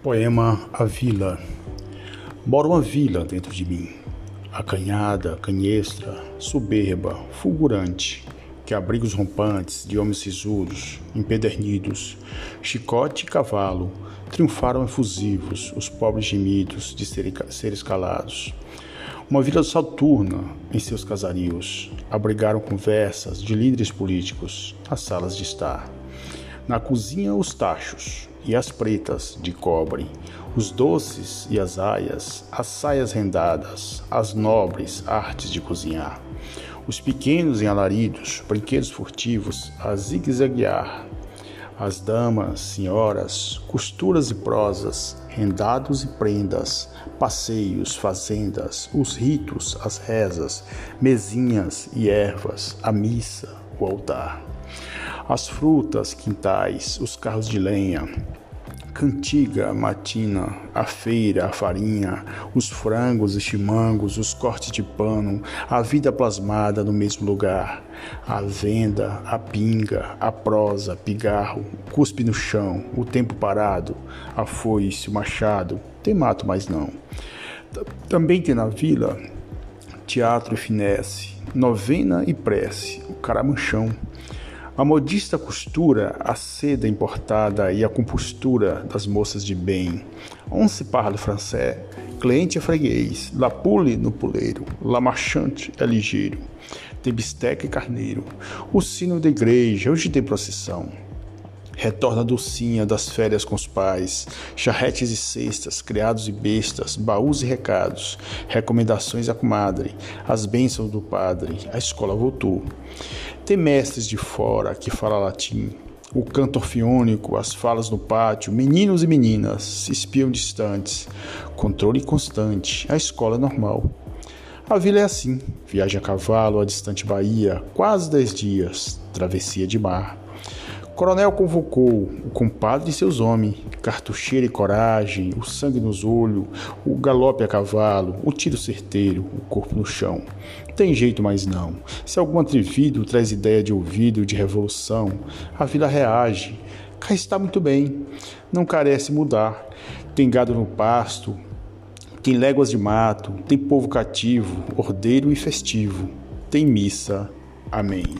Poema A Vila Mora uma vila dentro de mim, acanhada, canhestra, soberba, fulgurante, que abriga os rompantes de homens sisuros, empedernidos, chicote e cavalo, triunfaram efusivos os pobres gemidos de seres calados. Uma vila saturna em seus casarios, abrigaram conversas de líderes políticos, as salas de estar. Na cozinha, os tachos e as pretas de cobre, os doces e as aias, as saias rendadas, as nobres artes de cozinhar, os pequenos em alaridos, brinquedos furtivos a zigue-zaguear, as damas, senhoras, costuras e prosas, rendados e prendas, passeios, fazendas, os ritos, as rezas, mesinhas e ervas, a missa, o altar as frutas, quintais, os carros de lenha, cantiga, matina, a feira, a farinha, os frangos e chimangos, os cortes de pano, a vida plasmada no mesmo lugar, a venda, a pinga, a prosa, pigarro, cuspe no chão, o tempo parado, a foice, o machado, tem mato mais não. Também tem na vila teatro e finesse, novena e prece, o caramanchão, a modista costura, a seda importada e a compostura das moças de bem. On se parle français, cliente é freguês, la pule no puleiro, la marchante é ligeiro. Tem bisteca e carneiro, o sino da igreja, hoje tem procissão. Retorna docinha das férias com os pais, charretes e cestas, criados e bestas, baús e recados, recomendações à comadre, as bênçãos do padre, a escola voltou. Tem mestres de fora que fala latim, o canto orfiônico, as falas no pátio, meninos e meninas espiam distantes, controle constante, a escola é normal. A vila é assim, viagem a cavalo à distante Bahia, quase dez dias, travessia de mar. Coronel convocou o compadre e seus homens, cartucheira e coragem, o sangue nos olhos, o galope a cavalo, o tiro certeiro, o corpo no chão. Tem jeito mais não. Se algum atrevido traz ideia de ouvido de revolução, a vila reage. Cá está muito bem, não carece mudar. Tem gado no pasto, tem léguas de mato, tem povo cativo, ordeiro e festivo. Tem missa. Amém.